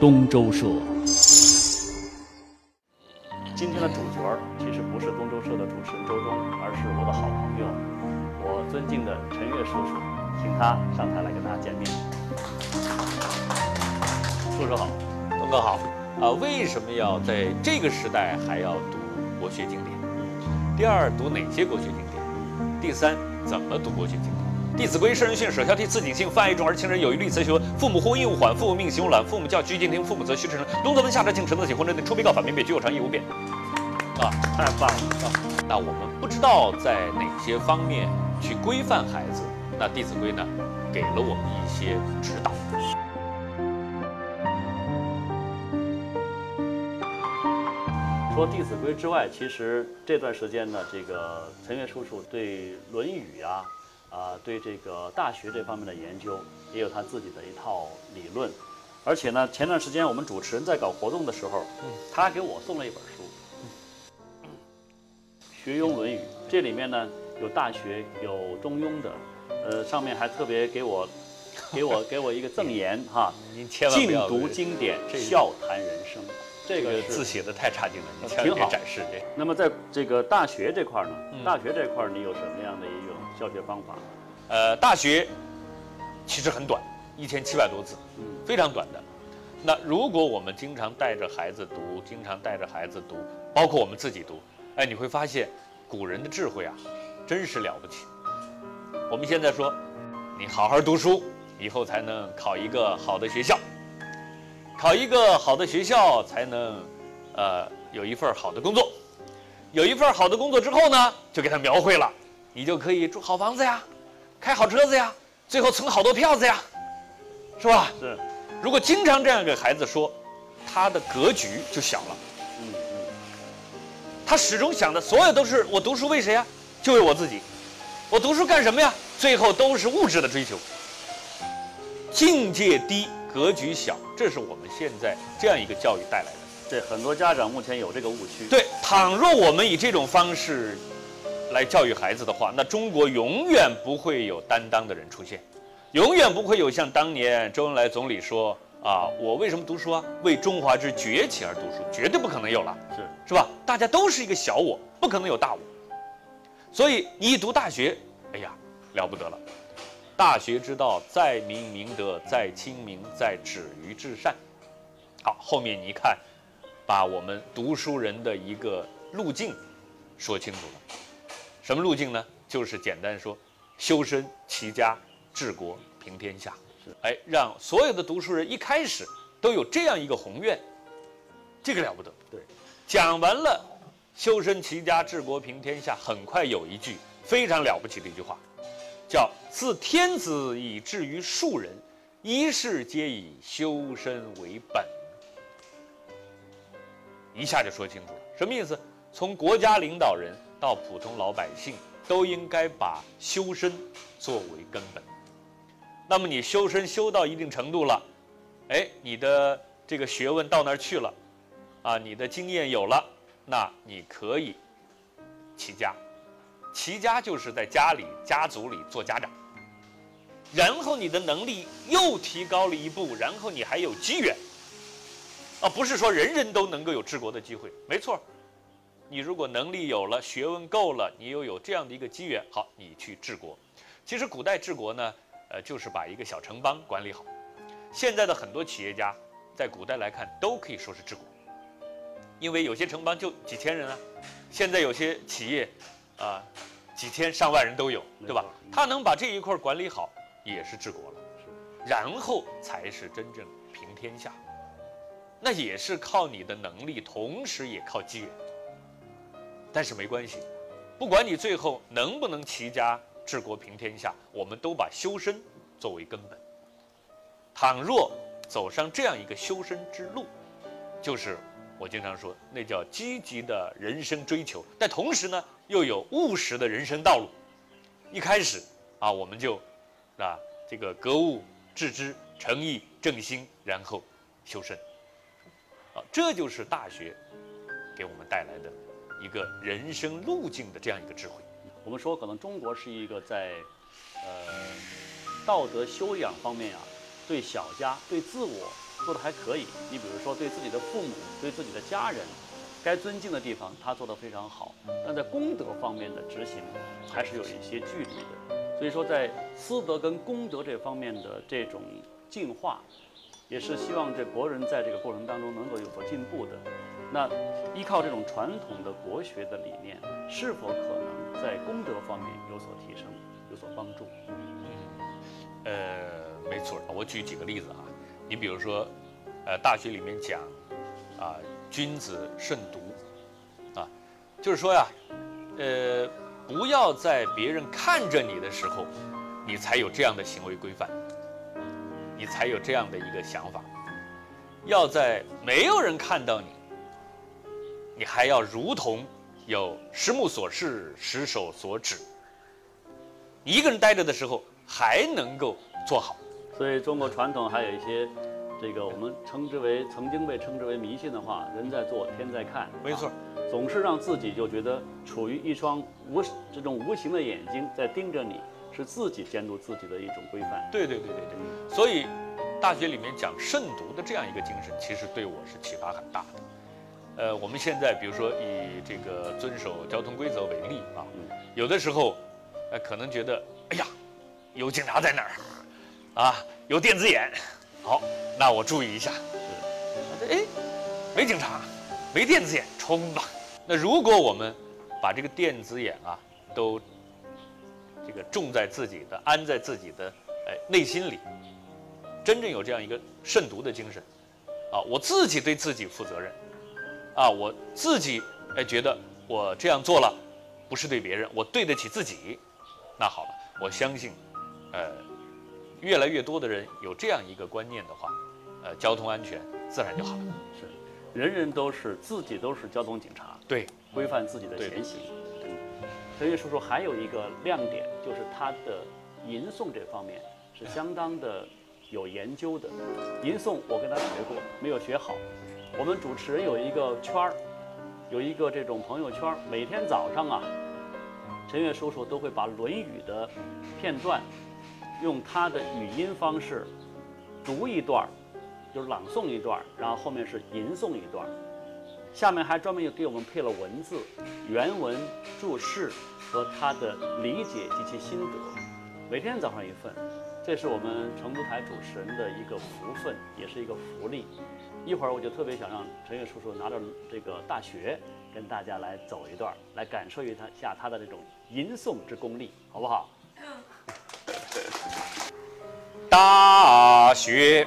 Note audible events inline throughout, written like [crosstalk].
东周社。今天的主角其实不是东周社的主持人周忠，而是我的好朋友，我尊敬的陈悦叔叔，请他上台来跟大家见面。叔叔好，东哥好。啊，为什么要在这个时代还要读国学经典？第二，读哪些国学经典？第三，怎么读国学经典？《弟子规》《圣人训》《首孝悌》《次谨信》《泛爱众而亲仁》有余力则学文。父母呼应勿缓，父母命行勿懒。父母教居敬听，父母责须知诚。冬则温，夏则静，晨则省，昏则定。出必告，反必辩，居有常，义无变。啊，太棒了！啊，那我们不知道在哪些方面去规范孩子，那《弟子规》呢，给了我们一些指导。说《弟子规》之外，其实这段时间呢，这个陈悦叔叔对《论语》啊，啊，对这个《大学》这方面的研究，也有他自己的一套理论。而且呢，前段时间我们主持人在搞活动的时候，他给我送了一本书，《学庸论语》。这里面呢有《大学》，有《中庸》的，呃，上面还特别给我，给我给我一个赠言 [laughs] 哈，您千万不要静读经典，笑谈人生。这个字写的太差劲了，你千万别展示这。那么在这个大学这块呢，大学这块你有什么样的一种教学方法？呃，大学其实很短，一千七百多字，非常短的。那如果我们经常带着孩子读，经常带着孩子读，包括我们自己读，哎，你会发现古人的智慧啊，真是了不起。我们现在说，你好好读书，以后才能考一个好的学校。考一个好的学校才能，呃，有一份好的工作，有一份好的工作之后呢，就给他描绘了，你就可以住好房子呀，开好车子呀，最后存好多票子呀，是吧？是。如果经常这样给孩子说，他的格局就小了。嗯嗯。他始终想的所有都是我读书为谁呀？就为我自己。我读书干什么呀？最后都是物质的追求。境界低。格局小，这是我们现在这样一个教育带来的。对，很多家长目前有这个误区。对，倘若我们以这种方式来教育孩子的话，那中国永远不会有担当的人出现，永远不会有像当年周恩来总理说啊，我为什么读书啊？为中华之崛起而读书，绝对不可能有了。是，是吧？大家都是一个小我，不可能有大我。所以你一读大学，哎呀，了不得了。大学之道，在明明德，在亲民，在止于至善。好，后面你一看，把我们读书人的一个路径说清楚了。什么路径呢？就是简单说，修身齐家治国平天下。是，哎，让所有的读书人一开始都有这样一个宏愿，这个了不得。对，讲完了修身齐家治国平天下，很快有一句非常了不起的一句话。叫自天子以至于庶人，一世皆以修身为本。一下就说清楚了，什么意思？从国家领导人到普通老百姓，都应该把修身作为根本。那么你修身修到一定程度了，哎，你的这个学问到那儿去了，啊，你的经验有了，那你可以齐家。齐家就是在家里、家族里做家长，然后你的能力又提高了一步，然后你还有机缘，啊，不是说人人都能够有治国的机会。没错，你如果能力有了、学问够了，你又有这样的一个机缘，好，你去治国。其实古代治国呢，呃，就是把一个小城邦管理好。现在的很多企业家，在古代来看都可以说是治国，因为有些城邦就几千人啊，现在有些企业。啊，几千上万人都有，对吧？他能把这一块管理好，也是治国了。然后才是真正平天下。那也是靠你的能力，同时也靠机缘。但是没关系，不管你最后能不能齐家治国平天下，我们都把修身作为根本。倘若走上这样一个修身之路，就是。我经常说，那叫积极的人生追求，但同时呢，又有务实的人生道路。一开始啊，我们就啊，这个格物致知、诚意正心，然后修身。啊，这就是大学给我们带来的一个人生路径的这样一个智慧。我们说，可能中国是一个在呃道德修养方面啊，对小家、对自我做的还可以。你比如说对自己的父母、对自己的家人，该尊敬的地方他做得非常好，但在功德方面的执行还是有一些距离的。所以说，在私德跟功德这方面的这种进化，也是希望这国人在这个过程当中能够有所进步的。那依靠这种传统的国学的理念，是否可能在功德方面有所提升、有所帮助？呃，没错，我举几个例子啊。你比如说，呃，大学里面讲啊，君子慎独啊，就是说呀，呃，不要在别人看着你的时候，你才有这样的行为规范，你才有这样的一个想法，要在没有人看到你。你还要如同有十目所视、十手所指，一个人待着的时候还能够做好。所以中国传统还有一些，这个我们称之为曾经被称之为迷信的话：“人在做，天在看。”没错，总是让自己就觉得处于一双无这种无形的眼睛在盯着你，是自己监督自己的一种规范。对对对对对。所以大学里面讲慎独的这样一个精神，其实对我是启发很大的。呃，我们现在比如说以这个遵守交通规则为例啊，有的时候，呃，可能觉得，哎呀，有警察在那儿，啊，有电子眼，好，那我注意一下。是，哎，没警察，没电子眼，冲吧。那如果我们把这个电子眼啊，都这个种在自己的，安在自己的哎内心里，真正有这样一个慎独的精神，啊，我自己对自己负责任。啊，我自己哎觉得我这样做了，不是对别人，我对得起自己。那好了，我相信，呃，越来越多的人有这样一个观念的话，呃，交通安全自然就好了。是，人人都是自己都是交通警察，对，规范自己的前行。陈岳叔叔还有一个亮点，就是他的吟诵这方面是相当的有研究的。吟诵我跟他学过，没有学好。我们主持人有一个圈儿，有一个这种朋友圈儿。每天早上啊，陈悦叔叔都会把《论语》的片段，用他的语音方式读一段儿，就是朗诵一段儿，然后后面是吟诵一段儿，下面还专门又给我们配了文字、原文注释和他的理解及其心得。每天早上一份，这是我们成都台主持人的一个福分，也是一个福利。一会儿我就特别想让陈悦叔叔拿着这个大学，跟大家来走一段，来感受一下他的这种吟诵之功力，好不好？大学，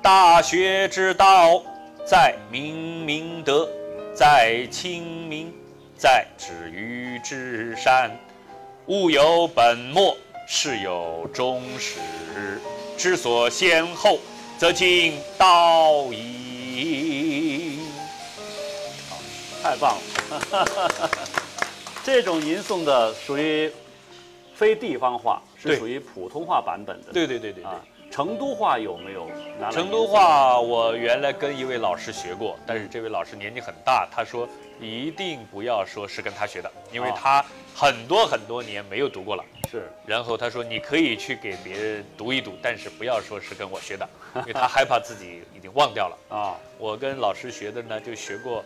大学之道，在明明德，在亲民，在止于至善。物有本末，事有终始，知所先后。则近道矣。好，太棒了！[laughs] 这种吟诵的属于非地方话，是属于普通话版本的。对对对对啊！成都话有没有？成都话我原来跟一位老师学过，但是这位老师年纪很大，他说一定不要说是跟他学的，因为他很多很多年没有读过了。是，然后他说你可以去给别人读一读，但是不要说是跟我学的，[laughs] 因为他害怕自己已经忘掉了啊。我跟老师学的呢，就学过，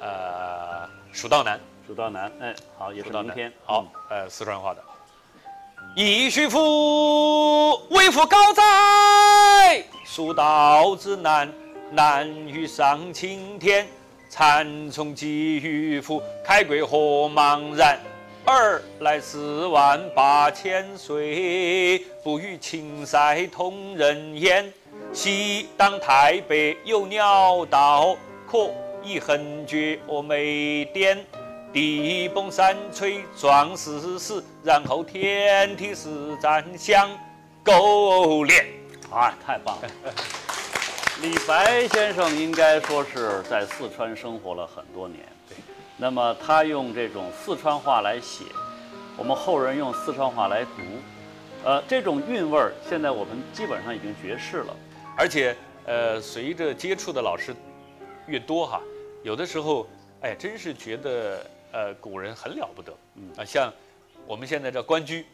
呃，《蜀道难》。蜀道难，哎，好，也是明天。好，呃，四川话的。一须夫，为夫高哉？蜀道之难，难于上青天。蚕丛及鱼凫，开国何茫然？尔来四万八千岁，不与秦塞通人烟。西当太白有鸟道，可以横绝峨眉巅。地崩山摧壮士死，然后天梯实战相勾连。啊，太棒了！[laughs] 李白先生应该说是在四川生活了很多年。那么他用这种四川话来写，我们后人用四川话来读，呃，这种韵味儿现在我们基本上已经绝世了。而且，呃，随着接触的老师越多哈，有的时候，哎，真是觉得呃古人很了不得。嗯啊，像我们现在叫关雎，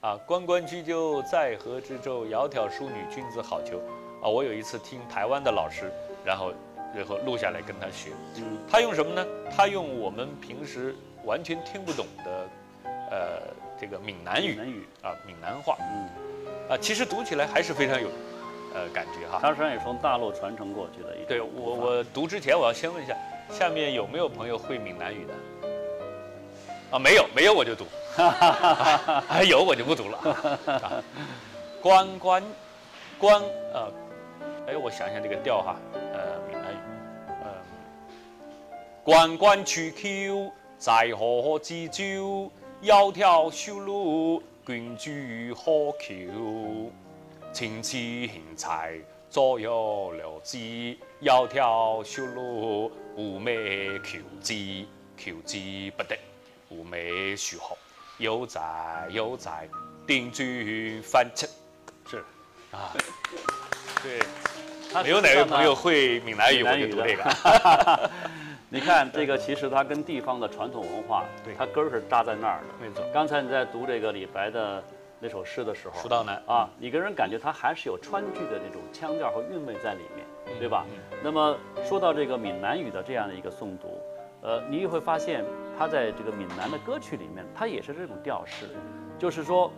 啊，关关雎鸠，在河之洲，窈窕淑女，君子好逑。啊，我有一次听台湾的老师，然后然后录下来跟他学，嗯他用什么呢？他用我们平时完全听不懂的，呃，这个闽南语闽南语，啊，闽南话嗯，啊，其实读起来还是非常有，呃，感觉哈。它实际上也从大陆传承过去的一对我，我读之前我要先问一下，下面有没有朋友会闽南语的？啊，没有，没有我就读，[laughs] 还有我就不读了。[laughs] 啊关关关呃，哎，我想想这个调哈，呃，闽南语，呃、关关雎鸠，在河之洲，窈窕淑女，君子好逑。青丝荇菜，左右流之，窈窕淑女，寤寐求之，求之不得，寤寐求后，犹在犹在，定居翻车。是。啊，[laughs] 对，没有哪位朋友会闽南语，的就读这个。[laughs] [laughs] 你看这个，其实它跟地方的传统文化，对。它根儿是扎在那儿的。没错，刚才你在读这个李白的那首诗的时候，蜀道难啊，你给人感觉它还是有川剧的那种腔调和韵味在里面，对吧？那么说到这个闽南语的这样的一个诵读，呃，你也会发现它在这个闽南的歌曲里面，它也是这种调式，就是说，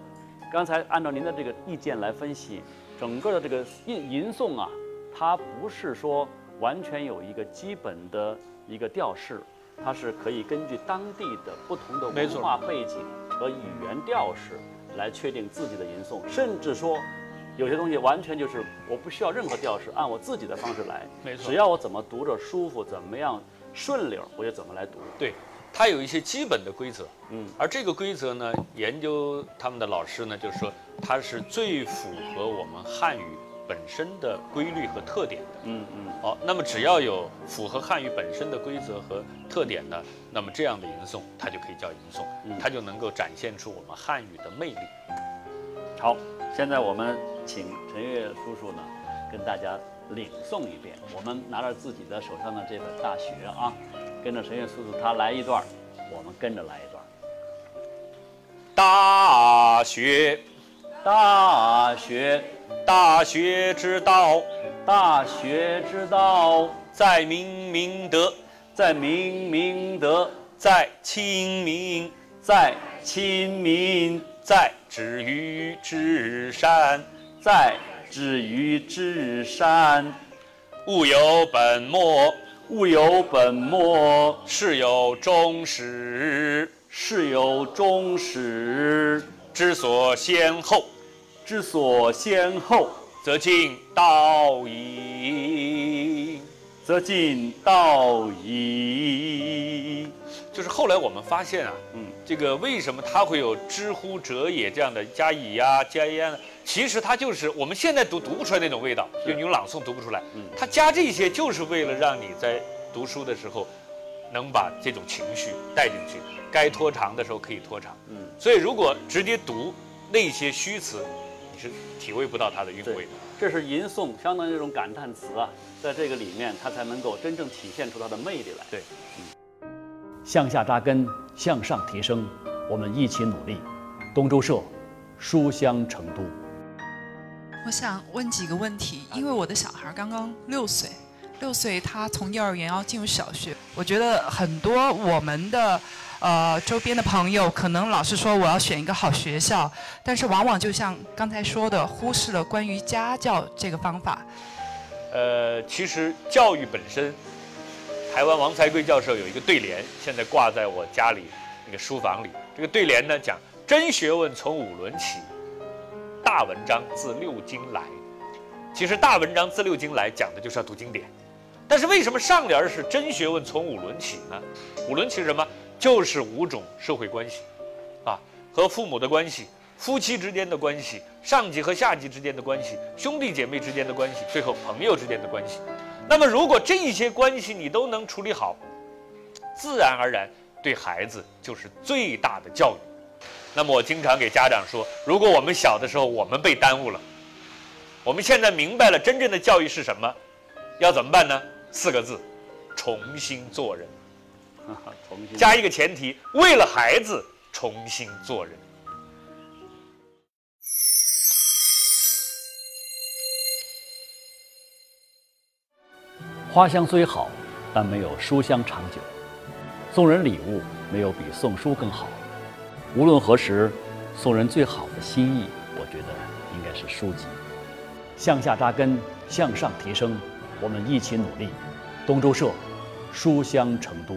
刚才按照您的这个意见来分析，整个的这个吟吟诵啊，它不是说完全有一个基本的一个调式，它是可以根据当地的不同的文化背景和语言调式来确定自己的吟诵，甚至说。有些东西完全就是我不需要任何调式，按我自己的方式来，没错只要我怎么读着舒服，怎么样顺溜，我就怎么来读。对，它有一些基本的规则，嗯，而这个规则呢，研究他们的老师呢，就是说它是最符合我们汉语本身的规律和特点的。嗯嗯，好，那么只要有符合汉语本身的规则和特点呢，那么这样的吟诵它就可以叫吟诵，嗯它就能够展现出我们汉语的魅力。好，现在我们请陈悦叔叔呢，跟大家领诵一遍。我们拿着自己的手上的这本《大学》啊，跟着陈悦叔叔他来一段，我们跟着来一段。大学，大学，大学之道，大学之道，在明明德，在明明德，在亲民，在亲民，在止于至善。在止于至善。物有本末，物有本末，事有终始，事有终始。知所先后，之所先后，则近道矣。则近道矣。就是后来我们发现啊，嗯，这个为什么它会有“知乎者也”这样的加以呀、加焉呢？其实它就是我们现在读读不出来那种味道，就你用朗诵读不出来。嗯它加这些就是为了让你在读书的时候，能把这种情绪带进去，该拖长的时候可以拖长。嗯，所以如果直接读那些虚词，你是体会不到它的韵味的。这是吟诵，相当于这种感叹词啊，在这个里面，它才能够真正体现出它的魅力来。对，嗯向下扎根，向上提升，我们一起努力。东周社，书香成都。我想问几个问题，因为我的小孩刚刚六岁，六岁他从幼儿园要进入小学，我觉得很多我们的呃周边的朋友可能老是说我要选一个好学校，但是往往就像刚才说的，忽视了关于家教这个方法。呃，其实教育本身，台湾王才贵教授有一个对联，现在挂在我家里那个书房里。这个对联呢讲：真学问从五伦起，大文章自六经来。其实大文章自六经来讲的就是要读经典，但是为什么上联是真学问从五伦起呢？五伦起什么？就是五种社会关系，啊，和父母的关系，夫妻之间的关系，上级和下级之间的关系，兄弟姐妹之间的关系，最后朋友之间的关系。那么，如果这一些关系你都能处理好，自然而然对孩子就是最大的教育。那么，我经常给家长说，如果我们小的时候我们被耽误了，我们现在明白了真正的教育是什么，要怎么办呢？四个字：重新做人。重新加一个前提，为了孩子重新做人。花香虽好，但没有书香长久。送人礼物没有比送书更好。无论何时，送人最好的心意，我觉得应该是书籍。向下扎根，向上提升，我们一起努力。东周社，书香成都。